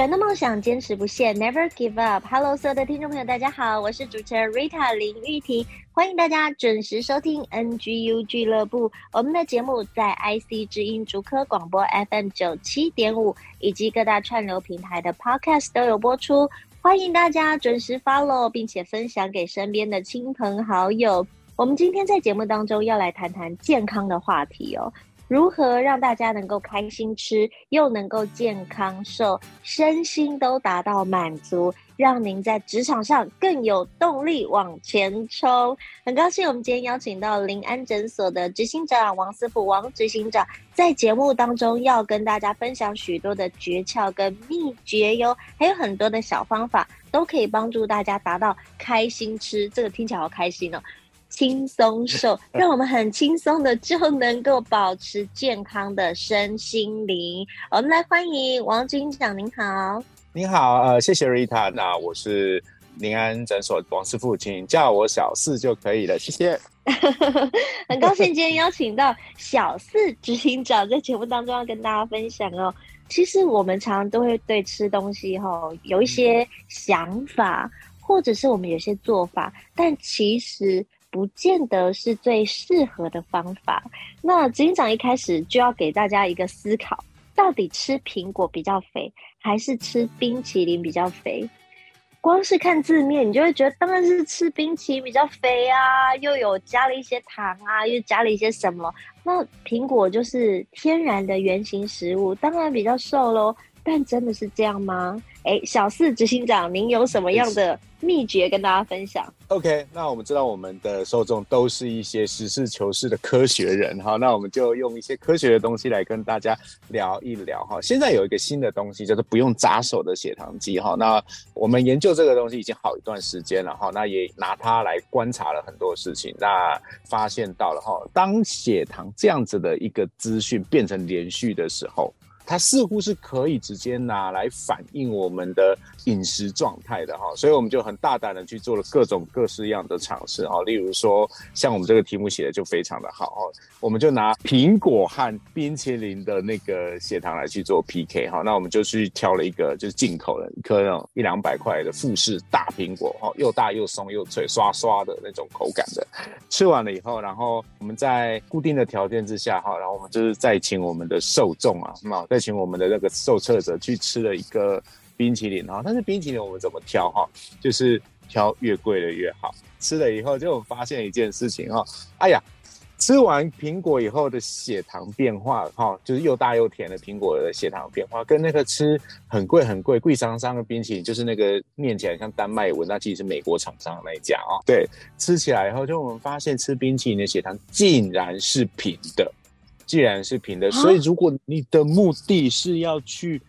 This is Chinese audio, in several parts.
转动梦想，坚持不懈，Never give up。Hello，所有的听众朋友，大家好，我是主持人 Rita 林玉婷，欢迎大家准时收听 NGU 俱乐部。我们的节目在 IC 之音竹科广播 FM 九七点五以及各大串流平台的 Podcast 都有播出，欢迎大家准时 follow，并且分享给身边的亲朋好友。我们今天在节目当中要来谈谈健康的话题哦。如何让大家能够开心吃，又能够健康瘦，身心都达到满足，让您在职场上更有动力往前冲？很高兴我们今天邀请到林安诊所的执行长王师傅王执行长，在节目当中要跟大家分享许多的诀窍跟秘诀哟，还有很多的小方法，都可以帮助大家达到开心吃。这个听起来好开心哦。轻松瘦，让我们很轻松的就能够保持健康的身心灵。我们来欢迎王执行长，您好。您好，呃，谢谢 Rita。那我是临安诊所王师傅，请叫我小四就可以了，谢谢。很高兴今天邀请到小四执行长在节目当中要跟大家分享哦。其实我们常常都会对吃东西哈有一些想法，或者是我们有些做法，但其实。不见得是最适合的方法。那执行长一开始就要给大家一个思考：到底吃苹果比较肥，还是吃冰淇淋比较肥？光是看字面，你就会觉得当然是吃冰淇淋比较肥啊，又有加了一些糖啊，又加了一些什么。那苹果就是天然的原型食物，当然比较瘦喽。但真的是这样吗？哎，小四执行长，您有什么样的秘诀跟大家分享？OK，那我们知道我们的受众都是一些实事求是的科学人哈，那我们就用一些科学的东西来跟大家聊一聊哈。现在有一个新的东西叫做不用扎手的血糖机哈，那我们研究这个东西已经好一段时间了哈，那也拿它来观察了很多事情，那发现到了哈，当血糖这样子的一个资讯变成连续的时候。它似乎是可以直接拿来反映我们的饮食状态的哈，所以我们就很大胆的去做了各种各式样的尝试哈，例如说像我们这个题目写的就非常的好哈，我们就拿苹果和冰淇淋的那个血糖来去做 PK 哈，那我们就去挑了一个就是进口的一颗那种一两百块的富士大苹果哈，又大又松又脆，刷刷的那种口感的，吃完了以后，然后我们在固定的条件之下哈，然后我们就是再请我们的受众啊，那再请我们的那个受测者去吃了一个冰淇淋哈，但是冰淇淋我们怎么挑哈？就是挑越贵的越好。吃了以后就发现一件事情哈，哎呀，吃完苹果以后的血糖变化哈，就是又大又甜的苹果的血糖变化，跟那个吃很贵很贵贵桑桑的冰淇淋，就是那个念起来像丹麦文，那其实是美国厂商那一家啊。对，吃起来以后就我们发现吃冰淇淋的血糖竟然是平的。既然是平的，所以如果你的目的是要去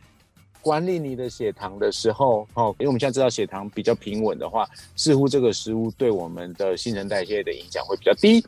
管理你的血糖的时候，哦，因为我们现在知道血糖比较平稳的话，似乎这个食物对我们的新陈代谢的影响会比较低。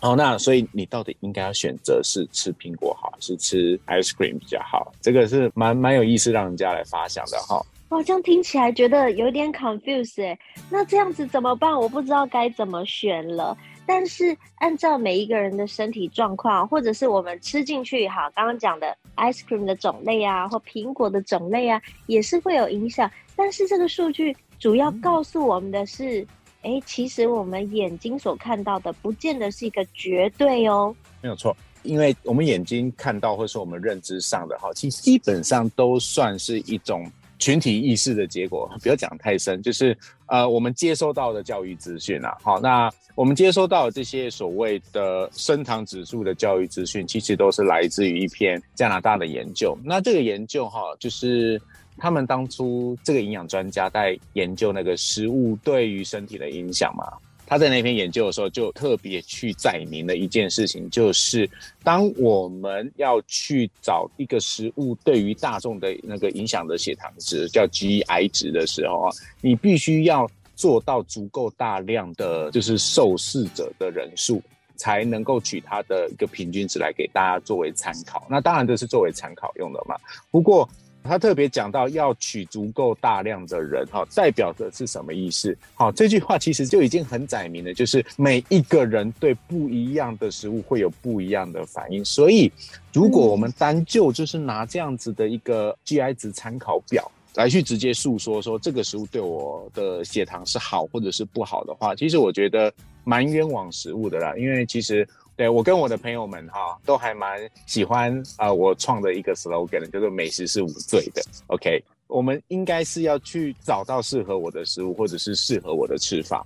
哦，那所以你到底应该要选择是吃苹果好，还是吃 ice cream 比较好？这个是蛮蛮有意思，让人家来发想的哈。哇，这样听起来觉得有点 confuse 哎，那这样子怎么办？我不知道该怎么选了。但是按照每一个人的身体状况，或者是我们吃进去哈，刚刚讲的 ice cream 的种类啊，或苹果的种类啊，也是会有影响。但是这个数据主要告诉我们的是，哎、嗯，其实我们眼睛所看到的，不见得是一个绝对哦。没有错，因为我们眼睛看到，或是我们认知上的哈，其实基本上都算是一种。群体意识的结果，不要讲太深，就是呃，我们接收到的教育资讯啊，好，那我们接收到的这些所谓的升糖指数的教育资讯，其实都是来自于一篇加拿大的研究。那这个研究哈，就是他们当初这个营养专家在研究那个食物对于身体的影响嘛。他在那篇研究的时候就特别去载明了一件事情，就是当我们要去找一个食物对于大众的那个影响的血糖值叫 GI 值的时候啊，你必须要做到足够大量的就是受试者的人数，才能够取它的一个平均值来给大家作为参考。那当然这是作为参考用的嘛。不过他特别讲到要取足够大量的人，哈，代表的是什么意思？好，这句话其实就已经很载明了，就是每一个人对不一样的食物会有不一样的反应。所以，如果我们单就就是拿这样子的一个 GI 值参考表来去直接诉说说这个食物对我的血糖是好或者是不好的话，其实我觉得蛮冤枉食物的啦，因为其实。对，我跟我的朋友们哈，都还蛮喜欢啊、呃，我创的一个 slogan，叫做“美食是无罪的”。OK，我们应该是要去找到适合我的食物，或者是适合我的吃法，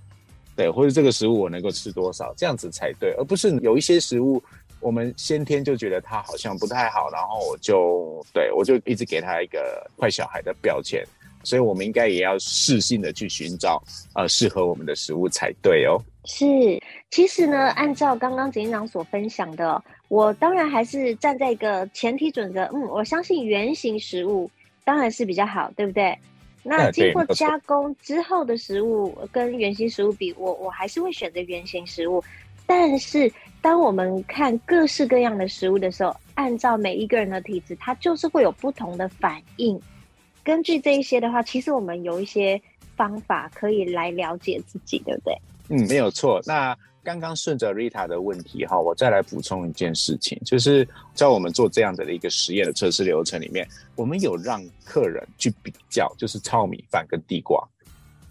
对，或者这个食物我能够吃多少，这样子才对，而不是有一些食物我们先天就觉得它好像不太好，然后我就对我就一直给它一个坏小孩的标签。所以，我们应该也要适性的去寻找呃适合我们的食物才对哦。是，其实呢，按照刚刚警长所分享的，我当然还是站在一个前提准则，嗯，我相信原型食物当然是比较好，对不对？那经过加工之后的食物跟原型食物比，我我还是会选择原型食物。但是，当我们看各式各样的食物的时候，按照每一个人的体质，它就是会有不同的反应。根据这一些的话，其实我们有一些方法可以来了解自己，对不对？嗯，没有错。那刚刚顺着 Rita 的问题哈，我再来补充一件事情，就是在我们做这样的一个实验的测试流程里面，我们有让客人去比较，就是糙米饭跟地瓜，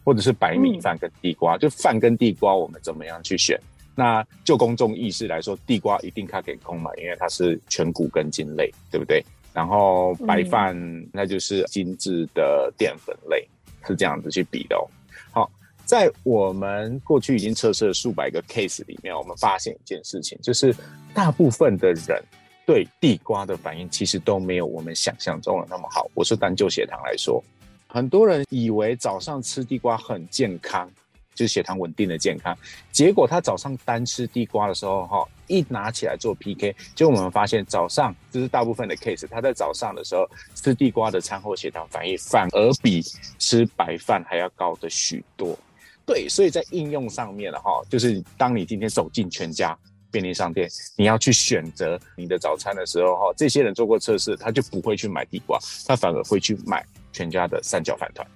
或者是白米饭跟地瓜，嗯、就饭跟地瓜，我们怎么样去选？那就公众意识来说，地瓜一定它给空嘛，因为它是全谷根茎类，对不对？然后白饭那就是精致的淀粉类，嗯、是这样子去比的哦。好，在我们过去已经测试了数百个 case 里面，我们发现一件事情，就是大部分的人对地瓜的反应其实都没有我们想象中的那么好。我是单就血糖来说，很多人以为早上吃地瓜很健康。就是血糖稳定的健康，结果他早上单吃地瓜的时候，哈，一拿起来做 PK，结果我们发现早上就是大部分的 case，他在早上的时候吃地瓜的餐后血糖反应反而比吃白饭还要高的许多。对，所以在应用上面的哈，就是当你今天走进全家便利商店，你要去选择你的早餐的时候，哈，这些人做过测试，他就不会去买地瓜，他反而会去买全家的三角饭团。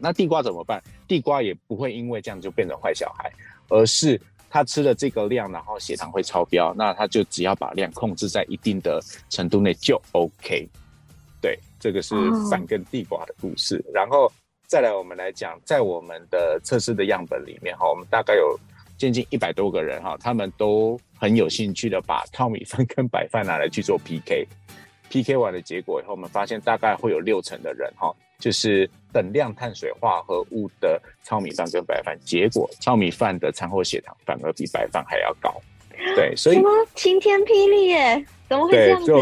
那地瓜怎么办？地瓜也不会因为这样就变成坏小孩，而是他吃了这个量，然后血糖会超标，那他就只要把量控制在一定的程度内就 OK。对，这个是反跟地瓜的故事。然后再来，我们来讲，在我们的测试的样本里面哈，我们大概有接近一百多个人哈，他们都很有兴趣的把糙米饭跟白饭拿来去做 PK。PK 完的结果以后，我们发现大概会有六成的人哈。就是等量碳水化合物的糙米饭跟白饭，结果糙米饭的餐后血糖反而比白饭还要高。对，所以什么晴天霹雳耶？怎么会这样子？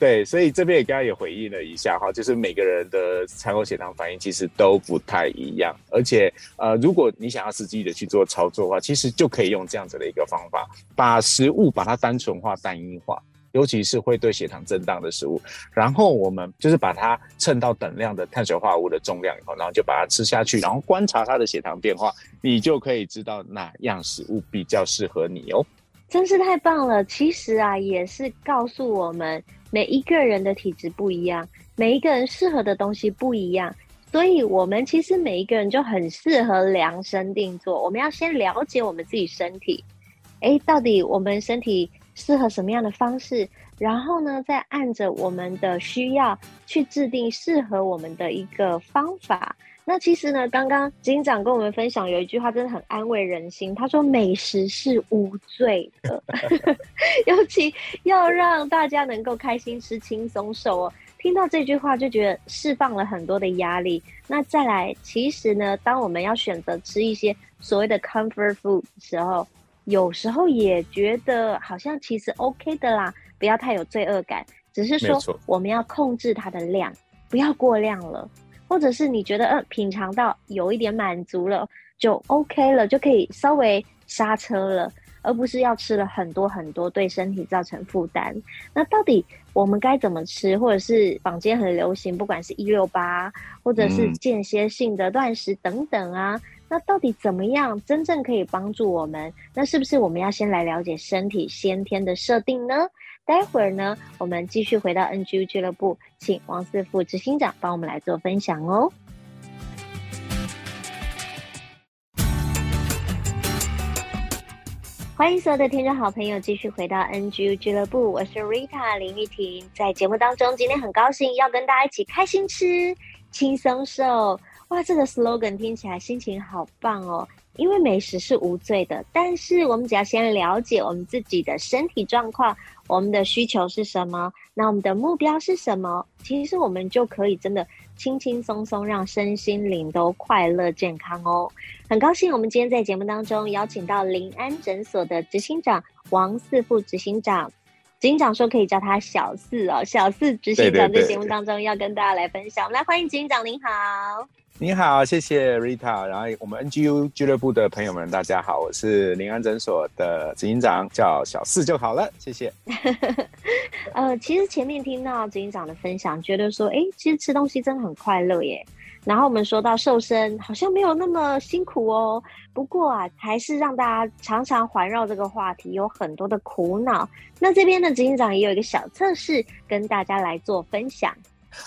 对，所以这边也刚刚也回应了一下哈，就是每个人的餐后血糖反应其实都不太一样，而且呃，如果你想要实际的去做操作的话，其实就可以用这样子的一个方法，把食物把它单纯化、单一化。尤其是会对血糖震荡的食物，然后我们就是把它称到等量的碳水化合物的重量以后，然后就把它吃下去，然后观察它的血糖变化，你就可以知道哪样食物比较适合你哦。真是太棒了！其实啊，也是告诉我们每一个人的体质不一样，每一个人适合的东西不一样，所以我们其实每一个人就很适合量身定做。我们要先了解我们自己身体，诶，到底我们身体。适合什么样的方式，然后呢，再按着我们的需要去制定适合我们的一个方法。那其实呢，刚刚警长跟我们分享有一句话真的很安慰人心，他说：“美食是无罪的，尤其要让大家能够开心吃、轻松瘦哦。”听到这句话就觉得释放了很多的压力。那再来，其实呢，当我们要选择吃一些所谓的 comfort food 的时候，有时候也觉得好像其实 OK 的啦，不要太有罪恶感。只是说我们要控制它的量，不要过量了。或者是你觉得呃品尝到有一点满足了，就 OK 了，就可以稍微刹车了，而不是要吃了很多很多，对身体造成负担。那到底我们该怎么吃，或者是坊间很流行，不管是一六八，或者是间歇性的断食等等啊，嗯、那到底怎么样真正可以帮助我们？那是不是我们要先来了解身体先天的设定呢？待会儿呢，我们继续回到 NGU 俱乐部，请王四副执行长帮我们来做分享哦。欢迎所有的听众好朋友继续回到 NGU 俱乐部，我是 Rita 林玉婷。在节目当中，今天很高兴要跟大家一起开心吃、轻松瘦。哇，这个 slogan 听起来心情好棒哦！因为美食是无罪的，但是我们只要先了解我们自己的身体状况，我们的需求是什么，那我们的目标是什么，其实我们就可以真的轻轻松松让身心灵都快乐健康哦。很高兴我们今天在节目当中邀请到林安诊所的执行长王四副执行长，执行长说可以叫他小四哦，小四执行长在节目当中要跟大家来分享，我们来欢迎执行长，您好。你好，谢谢 Rita。然后我们 NGU 俱乐部的朋友们，大家好，我是林安诊所的执行长，叫小四就好了，谢谢。呃，其实前面听到执行长的分享，觉得说，哎，其实吃东西真的很快乐耶。然后我们说到瘦身，好像没有那么辛苦哦。不过啊，还是让大家常常环绕这个话题，有很多的苦恼。那这边的执行长也有一个小测试，跟大家来做分享。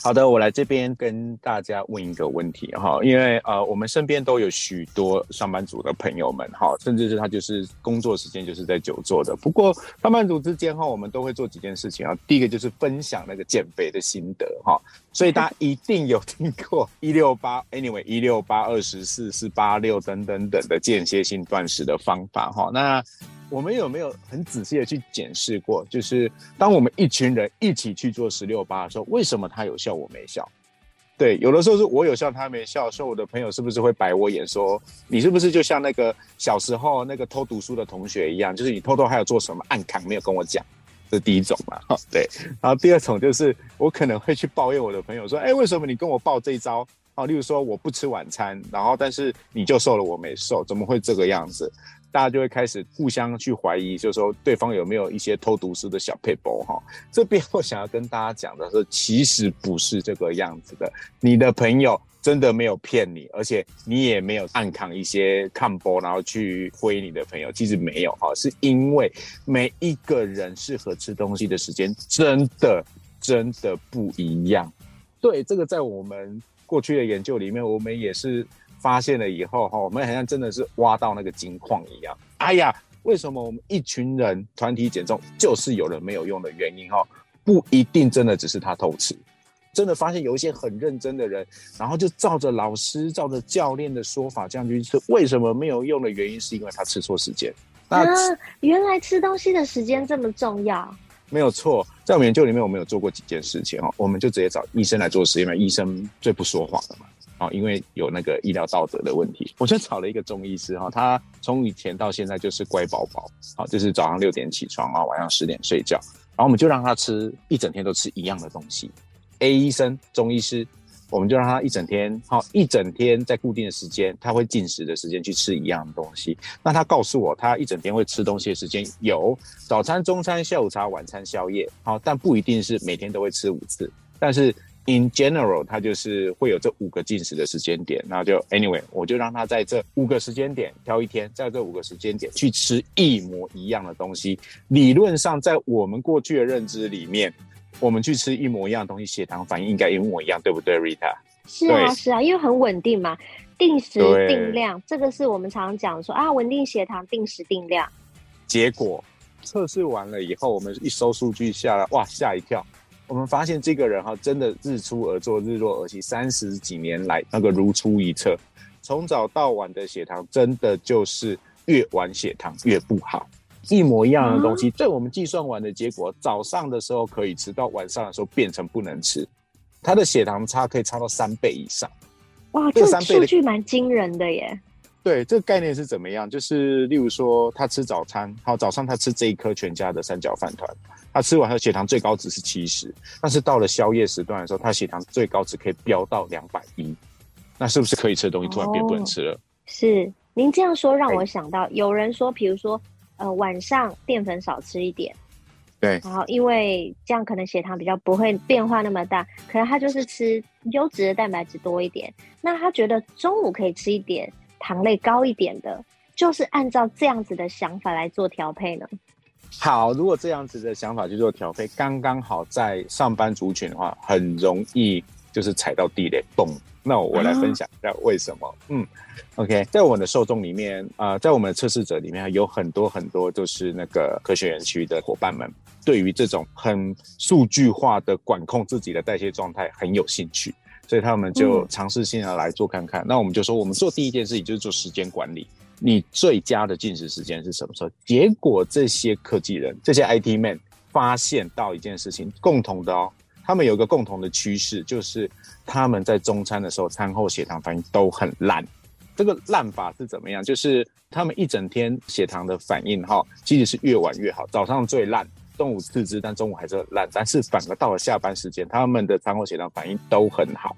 好的，我来这边跟大家问一个问题哈，因为呃，我们身边都有许多上班族的朋友们哈，甚至是他就是工作时间就是在久坐的。不过上班族之间哈，我们都会做几件事情啊。第一个就是分享那个减肥的心得哈，所以大家一定有听过 一六八，anyway 一六八二十四四八六等等等的间歇性断食的方法哈。那我们有没有很仔细的去检视过？就是当我们一群人一起去做十六八的时候，为什么他有效我没效？对，有的时候是我有效他没效，所以我的朋友是不是会白我眼说你是不是就像那个小时候那个偷读书的同学一样，就是你偷偷还有做什么暗扛没有跟我讲？这是第一种嘛。哈对，然后第二种就是我可能会去抱怨我的朋友说，哎，为什么你跟我报这一招？哦，例如说我不吃晚餐，然后但是你就瘦了，我没瘦，怎么会这个样子？大家就会开始互相去怀疑，就是说对方有没有一些偷毒师的小配包哈。这边我想要跟大家讲的是，其实不是这个样子的。你的朋友真的没有骗你，而且你也没有暗扛一些看播，然后去挥你的朋友，其实没有哈，是因为每一个人适合吃东西的时间真的真的不一样。对，这个在我们过去的研究里面，我们也是。发现了以后，哈，我们好像真的是挖到那个金矿一样。哎呀，为什么我们一群人团体减重就是有人没有用的原因？哈，不一定真的只是他偷吃，真的发现有一些很认真的人，然后就照着老师、照着教练的说法这样去吃，为什么没有用的原因是因为他吃错时间。那、啊、原来吃东西的时间这么重要？没有错，在我们研究里面，我们有做过几件事情哈，我们就直接找医生来做实验嘛，医生最不说谎的嘛。因为有那个医疗道德的问题，我就找了一个中医师哈，他从以前到现在就是乖宝宝，好，就是早上六点起床啊，晚上十点睡觉，然后我们就让他吃一整天都吃一样的东西。A 医生，中医师，我们就让他一整天，好，一整天在固定的时间，他会进食的时间去吃一样的东西。那他告诉我，他一整天会吃东西的时间有早餐、中餐、下午茶、晚餐、宵夜，好，但不一定是每天都会吃五次，但是。In general，他就是会有这五个进食的时间点，那就 anyway，我就让他在这五个时间点挑一天，在这五个时间点去吃一模一样的东西。理论上，在我们过去的认知里面，我们去吃一模一样的东西，血糖反应应该一模一样，对不对，Rita？是啊，是啊，因为很稳定嘛，定时定量，这个是我们常常讲说啊，稳定血糖，定时定量。结果测试完了以后，我们一收数据下来，哇，吓一跳。我们发现这个人哈，真的日出而作，日落而息，三十几年来那个如出一辙，从早到晚的血糖真的就是越晚血糖越不好，一模一样的东西，在我们计算完的结果，早上的时候可以吃到晚上的时候变成不能吃，他的血糖差可以差到三倍以上。哇，这个数据蛮惊人的耶。对，这个概念是怎么样？就是例如说，他吃早餐，好，早上他吃这一颗全家的三角饭团，他吃完后血糖最高值是七十，但是到了宵夜时段的时候，他血糖最高值可以飙到两百一，那是不是可以吃的东西突然变不能吃了？哦、是，您这样说让我想到，有人说，比如说，呃，晚上淀粉少吃一点，对，然后因为这样可能血糖比较不会变化那么大，可能他就是吃优质的蛋白质多一点，那他觉得中午可以吃一点糖类高一点的，就是按照这样子的想法来做调配呢？好，如果这样子的想法去做调配，刚刚好在上班族群的话，很容易就是踩到地雷，嘣。那我来分享一下为什么。嗯，OK，在我们的受众里面，呃，在我们的测试者里面，有很多很多就是那个科学园区的伙伴们，对于这种很数据化的管控自己的代谢状态很有兴趣，所以他们就尝试性的来做看看。嗯、那我们就说，我们做第一件事情就是做时间管理。你最佳的进食时间是什么时候？结果这些科技人，这些 IT man 发现到一件事情，共同的哦，他们有一个共同的趋势，就是他们在中餐的时候，餐后血糖反应都很烂。这个烂法是怎么样？就是他们一整天血糖的反应哈，其实是越晚越好。早上最烂，中午次之，但中午还是烂。但是反而到了下班时间，他们的餐后血糖反应都很好。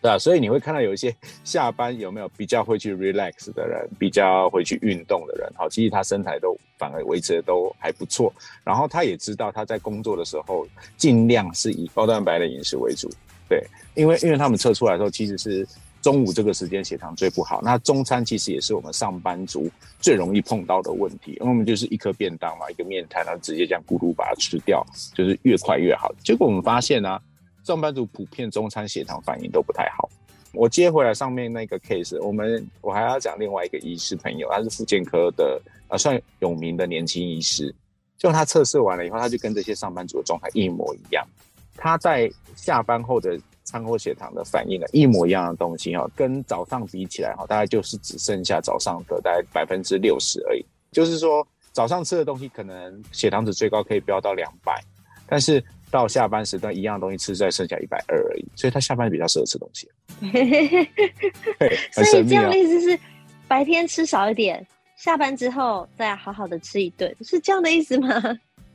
对啊，所以你会看到有一些下班有没有比较会去 relax 的人，比较会去运动的人，好，其实他身材都反而维持的都还不错。然后他也知道他在工作的时候尽量是以高蛋白的饮食为主，对，因为因为他们测出来的时候其实是中午这个时间血糖最不好，那中餐其实也是我们上班族最容易碰到的问题，因为我们就是一颗便当嘛，一个面摊，然后直接这样咕噜把它吃掉，就是越快越好。结果我们发现呢、上班族普遍中餐血糖反应都不太好。我接回来上面那个 case，我们我还要讲另外一个医师朋友，他是复健科的，呃，算有名的年轻医师。就他测试完了以后，他就跟这些上班族的状态一模一样。他在下班后的餐后血糖的反应呢，一模一样的东西哈，跟早上比起来哈，大概就是只剩下早上的大概百分之六十而已。就是说早上吃的东西可能血糖值最高可以飙到两百，但是。到下班时段，一样东西吃，再剩下一百二而已，所以他下班比较适合吃东西。所以这样的意思是，白天吃少一点，下班之后再好好的吃一顿，是这样的意思吗？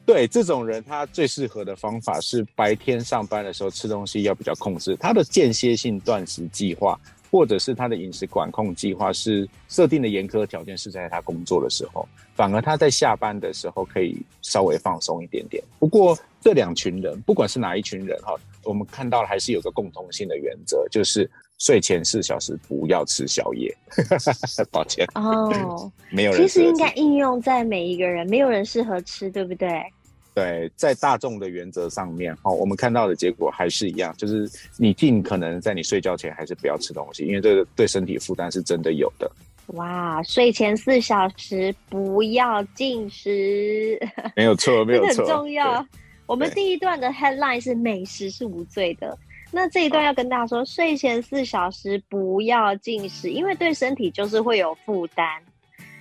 对，这种人他最适合的方法是白天上班的时候吃东西要比较控制，他的间歇性断食计划。或者是他的饮食管控计划是设定的严苛条件是在他工作的时候，反而他在下班的时候可以稍微放松一点点。不过这两群人，不管是哪一群人哈，我们看到了还是有个共同性的原则，就是睡前四小时不要吃宵夜。抱歉哦，没有人。其实应该应用在每一个人，没有人适合吃，对不对？对，在大众的原则上面，哈，我们看到的结果还是一样，就是你尽可能在你睡觉前还是不要吃东西，因为这个对身体负担是真的有的。哇，睡前四小时不要进食，没有错，没有错，很重要。我们第一段的 headline 是美食是无罪的，那这一段要跟大家说，睡前四小时不要进食，因为对身体就是会有负担。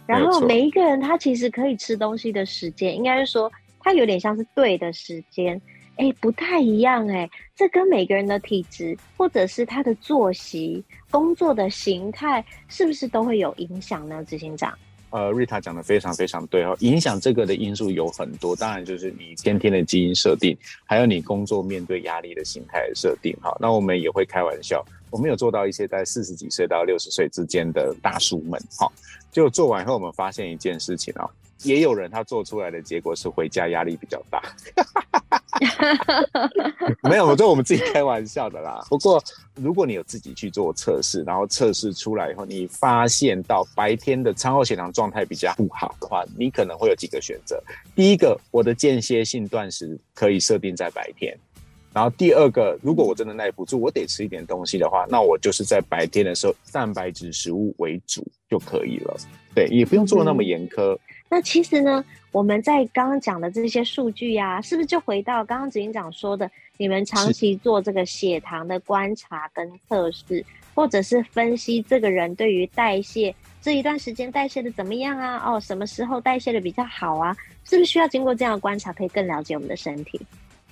然后每一个人他其实可以吃东西的时间，应该是说。它有点像是对的时间，哎，不太一样哎，这跟每个人的体质或者是他的作息、工作的形态，是不是都会有影响呢？执行长，呃，Rita 讲的非常非常对哦，影响这个的因素有很多，当然就是你先天的基因设定，还有你工作面对压力的形态的设定。哈，那我们也会开玩笑，我们有做到一些在四十几岁到六十岁之间的大叔们，好，就做完以后，我们发现一件事情哦。也有人他做出来的结果是回家压力比较大，没有，我这我们自己开玩笑的啦。不过如果你有自己去做测试，然后测试出来以后，你发现到白天的餐后血糖状态比较不好的话，你可能会有几个选择。第一个，我的间歇性断食可以设定在白天。然后第二个，如果我真的耐不住，我得吃一点东西的话，那我就是在白天的时候蛋白质食物为主就可以了。对，也不用做那么严苛。那其实呢，我们在刚刚讲的这些数据呀、是不是就回到刚刚执行长说的，你们长期做这个血糖的观察跟测试，或者是分析这个人对于代谢这一段时间代谢的怎么样啊？哦，什么时候代谢的比较好啊？是不是需要经过这样的观察，可以更了解我们的身体？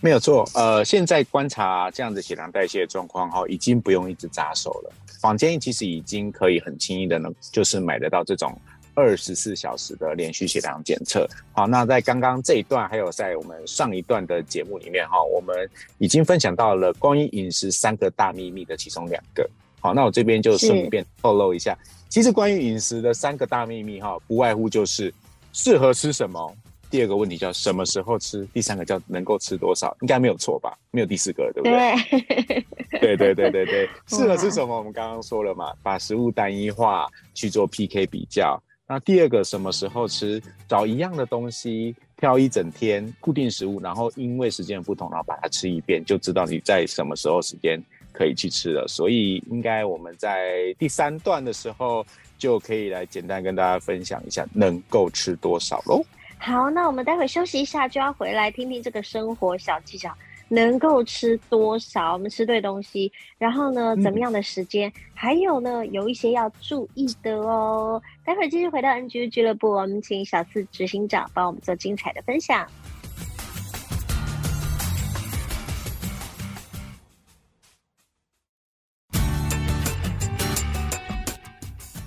没有错，呃，现在观察这样子血糖代谢的状况哈，已经不用一直扎手了。坊间其实已经可以很轻易的呢，就是买得到这种。二十四小时的连续血糖检测，好，那在刚刚这一段，还有在我们上一段的节目里面，哈，我们已经分享到了关于饮食三个大秘密的其中两个，好，那我这边就顺便透露一下，其实关于饮食的三个大秘密哈，不外乎就是适合吃什么。第二个问题叫什么时候吃，第三个叫能够吃多少，应该没有错吧？没有第四个，对不对？对对对对对，适合吃什么？我们刚刚说了嘛，把食物单一化去做 PK 比较。那第二个什么时候吃？找一样的东西，挑一整天固定食物，然后因为时间不同，然后把它吃一遍，就知道你在什么时候时间可以去吃了。所以应该我们在第三段的时候就可以来简单跟大家分享一下能够吃多少喽。好，那我们待会休息一下，就要回来听听这个生活小技巧，能够吃多少？我们吃对东西，然后呢，怎么样的时间？嗯、还有呢，有一些要注意的哦。待会儿继续回到 NGU 俱乐部，我们请小四执行长帮我们做精彩的分享。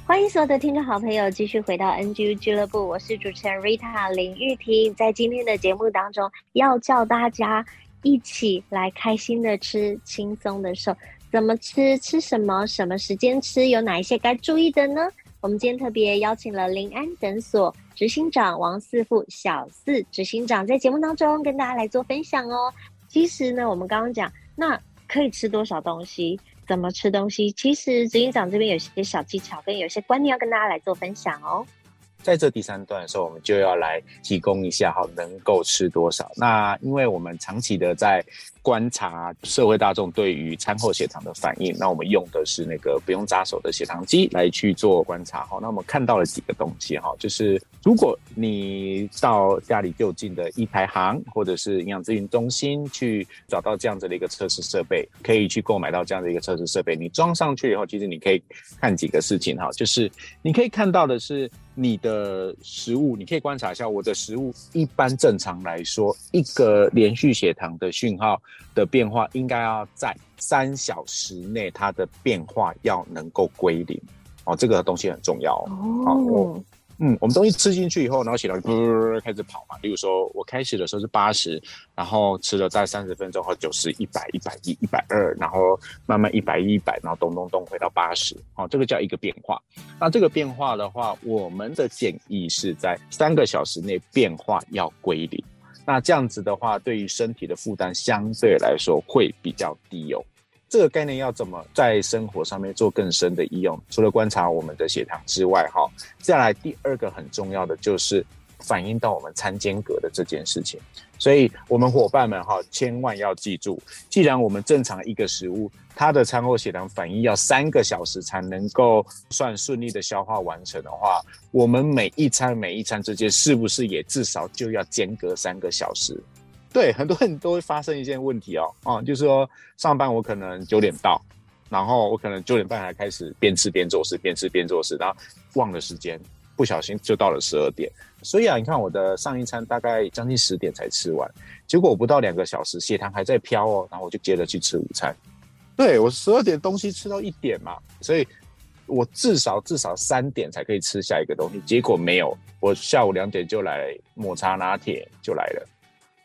欢迎所有的听众好朋友继续回到 NGU 俱乐部，我是主持人 Rita 林玉婷。在今天的节目当中，要叫大家一起来开心的吃，轻松的瘦。怎么吃？吃什么？什么时间吃？有哪一些该注意的呢？我们今天特别邀请了林安诊所执行长王四富小四执行长在节目当中跟大家来做分享哦。其实呢，我们刚刚讲，那可以吃多少东西？怎么吃东西？其实执行长这边有些小技巧跟有些观念要跟大家来做分享哦。在这第三段的时候，我们就要来提供一下哈，能够吃多少。那因为我们长期的在观察社会大众对于餐后血糖的反应，那我们用的是那个不用扎手的血糖机来去做观察哈。那我们看到了几个东西哈，就是如果你到家里就近的一排行或者是营养咨询中心去找到这样子的一个测试设备，可以去购买到这样的一个测试设备。你装上去以后，其实你可以看几个事情哈，就是你可以看到的是你的食物，你可以观察一下我的食物，一般正常来说，一个连续血糖的讯号。的变化应该要在三小时内，它的变化要能够归零哦，这个东西很重要哦。哦嗯，我们东西吃进去以后，然后血糖就开始跑嘛。例如说，我开始的时候是八十，然后吃了在三十分钟后九十、一百、一百一、一百二，然后慢慢一百一、一百，然后咚咚咚回到八十。哦，这个叫一个变化。那这个变化的话，我们的建议是在三个小时内变化要归零。那这样子的话，对于身体的负担相对来说会比较低哦。这个概念要怎么在生活上面做更深的应用？除了观察我们的血糖之外，哈，再来第二个很重要的就是反映到我们餐间隔的这件事情。所以，我们伙伴们哈，千万要记住，既然我们正常一个食物，它的餐后血糖反应要三个小时才能够算顺利的消化完成的话，我们每一餐每一餐之间是不是也至少就要间隔三个小时？对，很多人都会发生一件问题哦，啊，就是说上班我可能九点到，然后我可能九点半还开始边吃边做事，边吃边做事，然后忘了时间。不小心就到了十二点，所以啊，你看我的上一餐大概将近十点才吃完，结果不到两个小时血糖还在飘哦，然后我就接着去吃午餐。对，我十二点东西吃到一点嘛，所以我至少至少三点才可以吃下一个东西，结果没有，我下午两点就来抹茶拿铁就来了，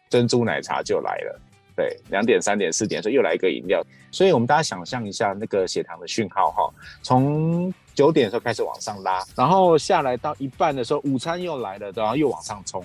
珍珠奶茶就来了，对，两点三点四点所以又来一个饮料，所以我们大家想象一下那个血糖的讯号哈，从。九点的时候开始往上拉，然后下来到一半的时候，午餐又来了，然后又往上冲，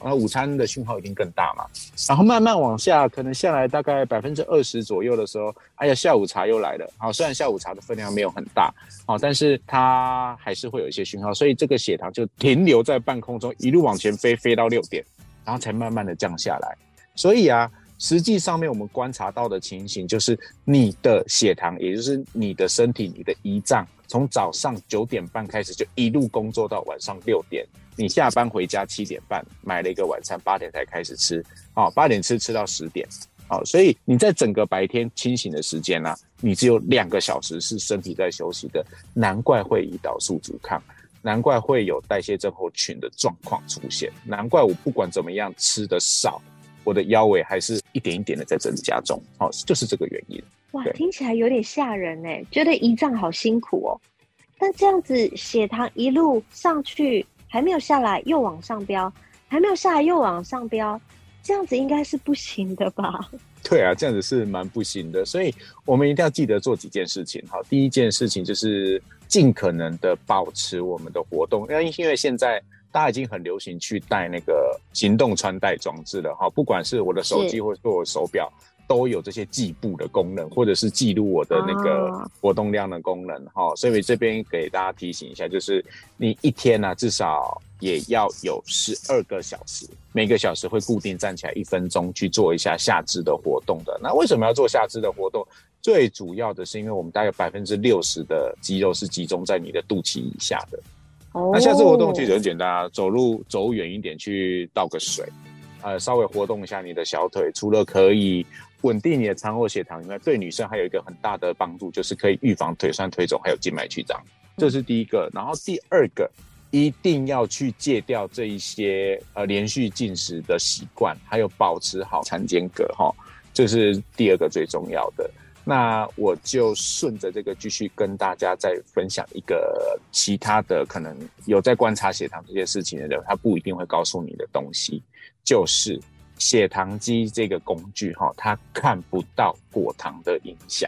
然后午餐的讯号一定更大嘛。然后慢慢往下，可能下来大概百分之二十左右的时候，哎呀，下午茶又来了。好，虽然下午茶的分量没有很大，好，但是它还是会有一些讯号，所以这个血糖就停留在半空中，一路往前飞，飞到六点，然后才慢慢的降下来。所以啊。实际上面我们观察到的情形就是，你的血糖，也就是你的身体，你的胰脏，从早上九点半开始就一路工作到晚上六点，你下班回家七点半买了一个晚餐，八点才开始吃，好，八点吃吃到十点，好，所以你在整个白天清醒的时间呢，你只有两个小时是身体在休息的，难怪会胰岛素阻抗，难怪会有代谢症候群的状况出现，难怪我不管怎么样吃的少。我的腰围还是一点一点的在增加中，哦，就是这个原因。哇，听起来有点吓人哎，觉得胰脏好辛苦哦。但这样子血糖一路上去，还没有下来又往上飙，还没有下来又往上飙，这样子应该是不行的吧？对啊，这样子是蛮不行的，所以我们一定要记得做几件事情。好，第一件事情就是尽可能的保持我们的活动，因为因为现在大家已经很流行去带那个行动穿戴装置了哈，不管是我的手机或者是我的手表。都有这些计步的功能，或者是记录我的那个活动量的功能哈、哦，所以这边给大家提醒一下，就是你一天呢、啊、至少也要有十二个小时，每个小时会固定站起来一分钟去做一下下肢的活动的。那为什么要做下肢的活动？最主要的是因为我们大概百分之六十的肌肉是集中在你的肚脐以下的。哦，那下次活动其实很简单啊，走路走远一点去倒个水，呃，稍微活动一下你的小腿，除了可以。稳定你的餐后血糖以外，对女生还有一个很大的帮助，就是可以预防腿酸、腿肿，还有静脉曲张。这是第一个。然后第二个，一定要去戒掉这一些呃连续进食的习惯，还有保持好餐间隔哈，这是第二个最重要的。那我就顺着这个继续跟大家再分享一个其他的，可能有在观察血糖这件事情的人，他不一定会告诉你的东西，就是。血糖机这个工具，哈，它看不到果糖的影响。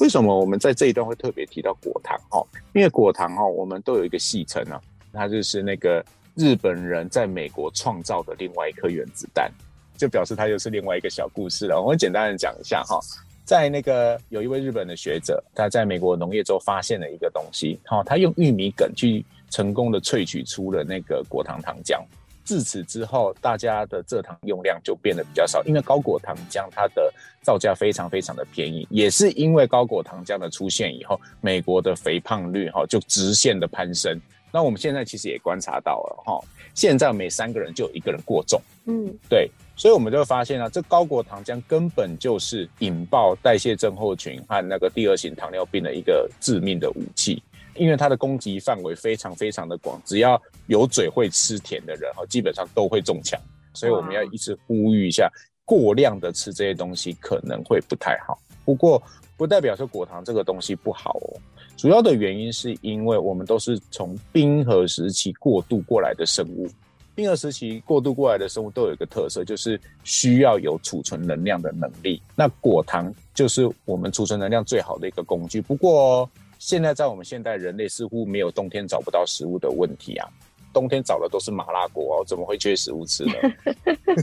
为什么我们在这一段会特别提到果糖？哈，因为果糖，哈，我们都有一个戏称啊，它就是那个日本人在美国创造的另外一颗原子弹，就表示它又是另外一个小故事了。我们简单的讲一下，哈，在那个有一位日本的学者，他在美国农业州发现了一个东西，哈，他用玉米梗去成功的萃取出了那个果糖糖浆。自此之后，大家的蔗糖用量就变得比较少，因为高果糖浆它的造价非常非常的便宜，也是因为高果糖浆的出现以后，美国的肥胖率哈就直线的攀升。那我们现在其实也观察到了哈，现在每三个人就有一个人过重，嗯，对，所以我们就会发现啊，这高果糖浆根本就是引爆代谢症候群和那个第二型糖尿病的一个致命的武器。因为它的攻击范围非常非常的广，只要有嘴会吃甜的人哈，基本上都会中枪。所以我们要一直呼吁一下，过量的吃这些东西可能会不太好。不过不代表说果糖这个东西不好哦，主要的原因是因为我们都是从冰河时期过渡过来的生物。冰河时期过渡过来的生物都有一个特色，就是需要有储存能量的能力。那果糖就是我们储存能量最好的一个工具。不过，现在在我们现代人类似乎没有冬天找不到食物的问题啊，冬天找的都是麻辣锅哦，怎么会缺食物吃呢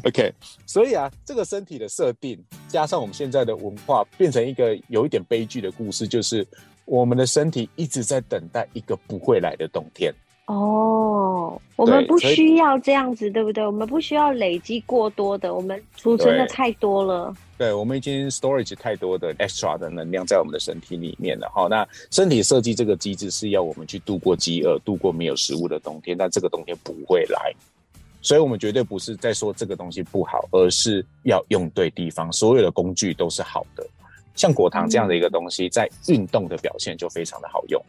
？OK，所以啊，这个身体的设定加上我们现在的文化，变成一个有一点悲剧的故事，就是我们的身体一直在等待一个不会来的冬天。哦，我们不需要这样子，对不对？我们不需要累积过多的，我们储存的太多了。对，我们已经 storage 太多的 extra 的能量在我们的身体里面了。哈，那身体设计这个机制是要我们去度过饥饿、度过没有食物的冬天，但这个冬天不会来，所以我们绝对不是在说这个东西不好，而是要用对地方。所有的工具都是好的，像果糖这样的一个东西，在运动的表现就非常的好用。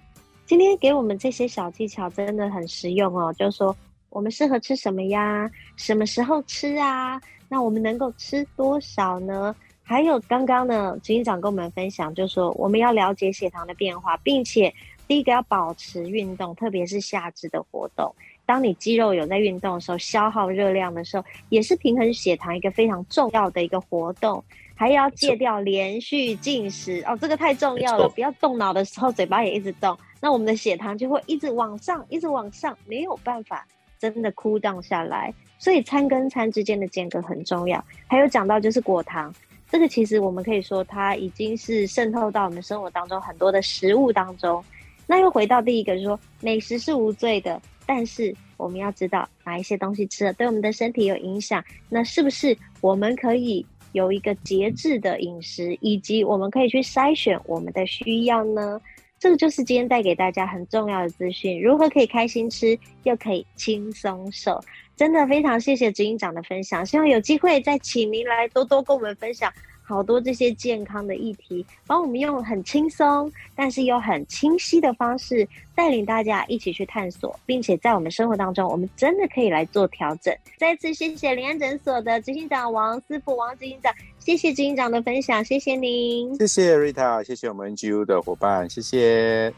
今天给我们这些小技巧真的很实用哦，就是说我们适合吃什么呀？什么时候吃啊？那我们能够吃多少呢？还有刚刚呢，执行长跟我们分享，就是说我们要了解血糖的变化，并且第一个要保持运动，特别是下肢的活动。当你肌肉有在运动的时候，消耗热量的时候，也是平衡血糖一个非常重要的一个活动。还要戒掉连续进食哦，这个太重要了。不要动脑的时候，嘴巴也一直动。那我们的血糖就会一直往上，一直往上，没有办法真的 cool down 下来。所以餐跟餐之间的间隔很重要。还有讲到就是果糖，这个其实我们可以说它已经是渗透到我们生活当中很多的食物当中。那又回到第一个，就是说美食是无罪的，但是我们要知道哪一些东西吃了对我们的身体有影响，那是不是我们可以有一个节制的饮食，以及我们可以去筛选我们的需要呢？这个就是今天带给大家很重要的资讯，如何可以开心吃，又可以轻松瘦。真的非常谢谢执行长的分享，希望有机会再请您来多多跟我们分享好多这些健康的议题，帮我们用很轻松，但是又很清晰的方式，带领大家一起去探索，并且在我们生活当中，我们真的可以来做调整。再次谢谢联安诊所的执行长王师傅王执行长。谢谢执行长的分享，谢谢您，谢谢 Rita，谢谢我们 GU 的伙伴，谢谢。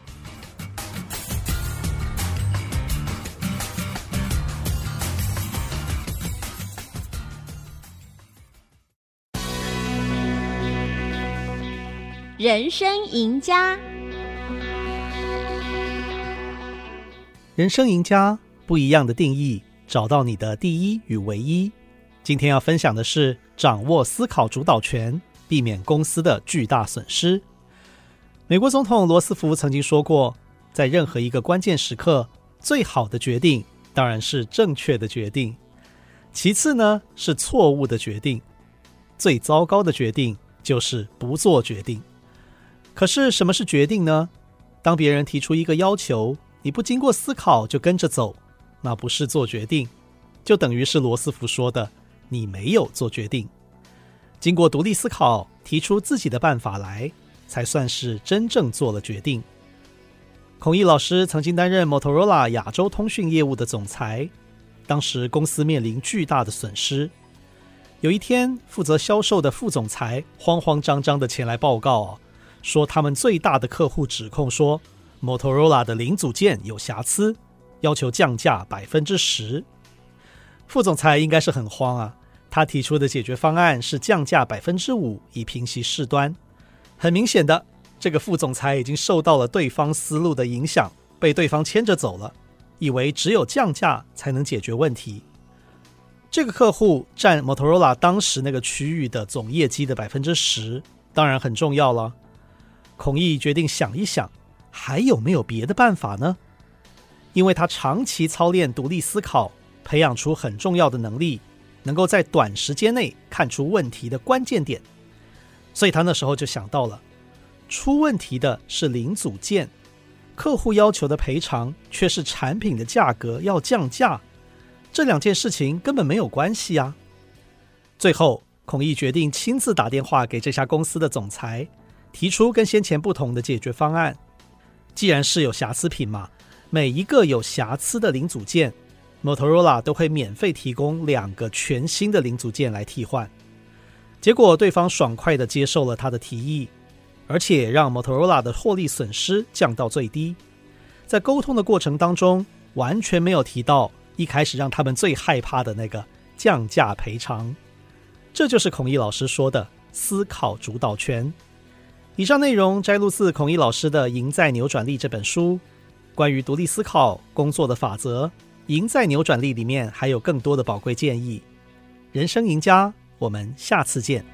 人生赢家，人生赢家不一样的定义，找到你的第一与唯一。今天要分享的是掌握思考主导权，避免公司的巨大损失。美国总统罗斯福曾经说过，在任何一个关键时刻，最好的决定当然是正确的决定，其次呢是错误的决定，最糟糕的决定就是不做决定。可是，什么是决定呢？当别人提出一个要求，你不经过思考就跟着走，那不是做决定，就等于是罗斯福说的，你没有做决定。经过独立思考，提出自己的办法来，才算是真正做了决定。孔毅老师曾经担任 Motorola 亚洲通讯业务的总裁，当时公司面临巨大的损失。有一天，负责销售的副总裁慌慌张张地前来报告。说他们最大的客户指控说，Motorola 的零组件有瑕疵，要求降价百分之十。副总裁应该是很慌啊，他提出的解决方案是降价百分之五，以平息事端。很明显的，这个副总裁已经受到了对方思路的影响，被对方牵着走了，以为只有降价才能解决问题。这个客户占 Motorola 当时那个区域的总业绩的百分之十，当然很重要了。孔毅决定想一想，还有没有别的办法呢？因为他长期操练独立思考，培养出很重要的能力，能够在短时间内看出问题的关键点。所以他那时候就想到了，出问题的是零组件，客户要求的赔偿却是产品的价格要降价，这两件事情根本没有关系啊。最后，孔毅决定亲自打电话给这家公司的总裁。提出跟先前不同的解决方案。既然是有瑕疵品嘛，每一个有瑕疵的零组件，Motorola 都会免费提供两个全新的零组件来替换。结果对方爽快地接受了他的提议，而且让 Motorola 的获利损失降到最低。在沟通的过程当中，完全没有提到一开始让他们最害怕的那个降价赔偿。这就是孔毅老师说的思考主导权。以上内容摘录自孔毅老师的《赢在扭转力》这本书，关于独立思考工作的法则，《赢在扭转力》里面还有更多的宝贵建议。人生赢家，我们下次见。